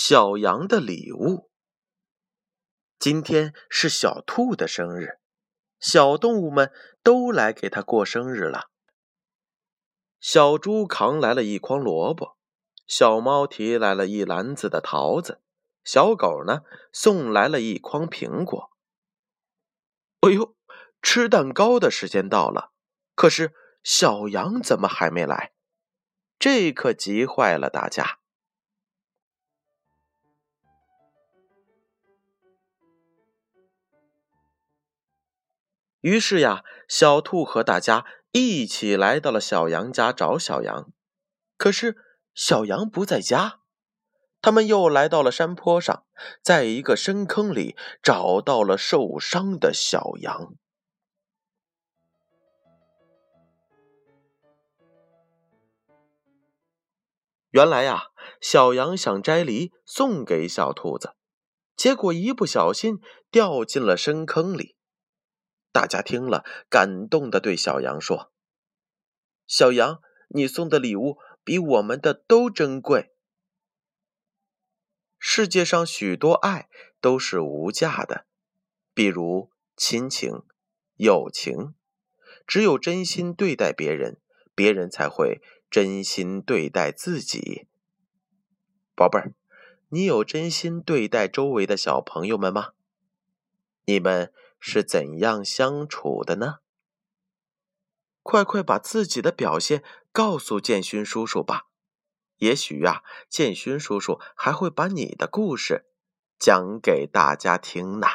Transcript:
小羊的礼物。今天是小兔的生日，小动物们都来给它过生日了。小猪扛来了一筐萝卜，小猫提来了一篮子的桃子，小狗呢送来了一筐苹果。哎呦，吃蛋糕的时间到了，可是小羊怎么还没来？这可急坏了大家。于是呀，小兔和大家一起来到了小羊家找小羊。可是小羊不在家，他们又来到了山坡上，在一个深坑里找到了受伤的小羊。原来呀，小羊想摘梨送给小兔子，结果一不小心掉进了深坑里。大家听了，感动的对小羊说：“小羊，你送的礼物比我们的都珍贵。世界上许多爱都是无价的，比如亲情、友情。只有真心对待别人，别人才会真心对待自己。宝贝儿，你有真心对待周围的小朋友们吗？你们？”是怎样相处的呢？快快把自己的表现告诉建勋叔叔吧，也许呀，建勋叔叔还会把你的故事讲给大家听呢。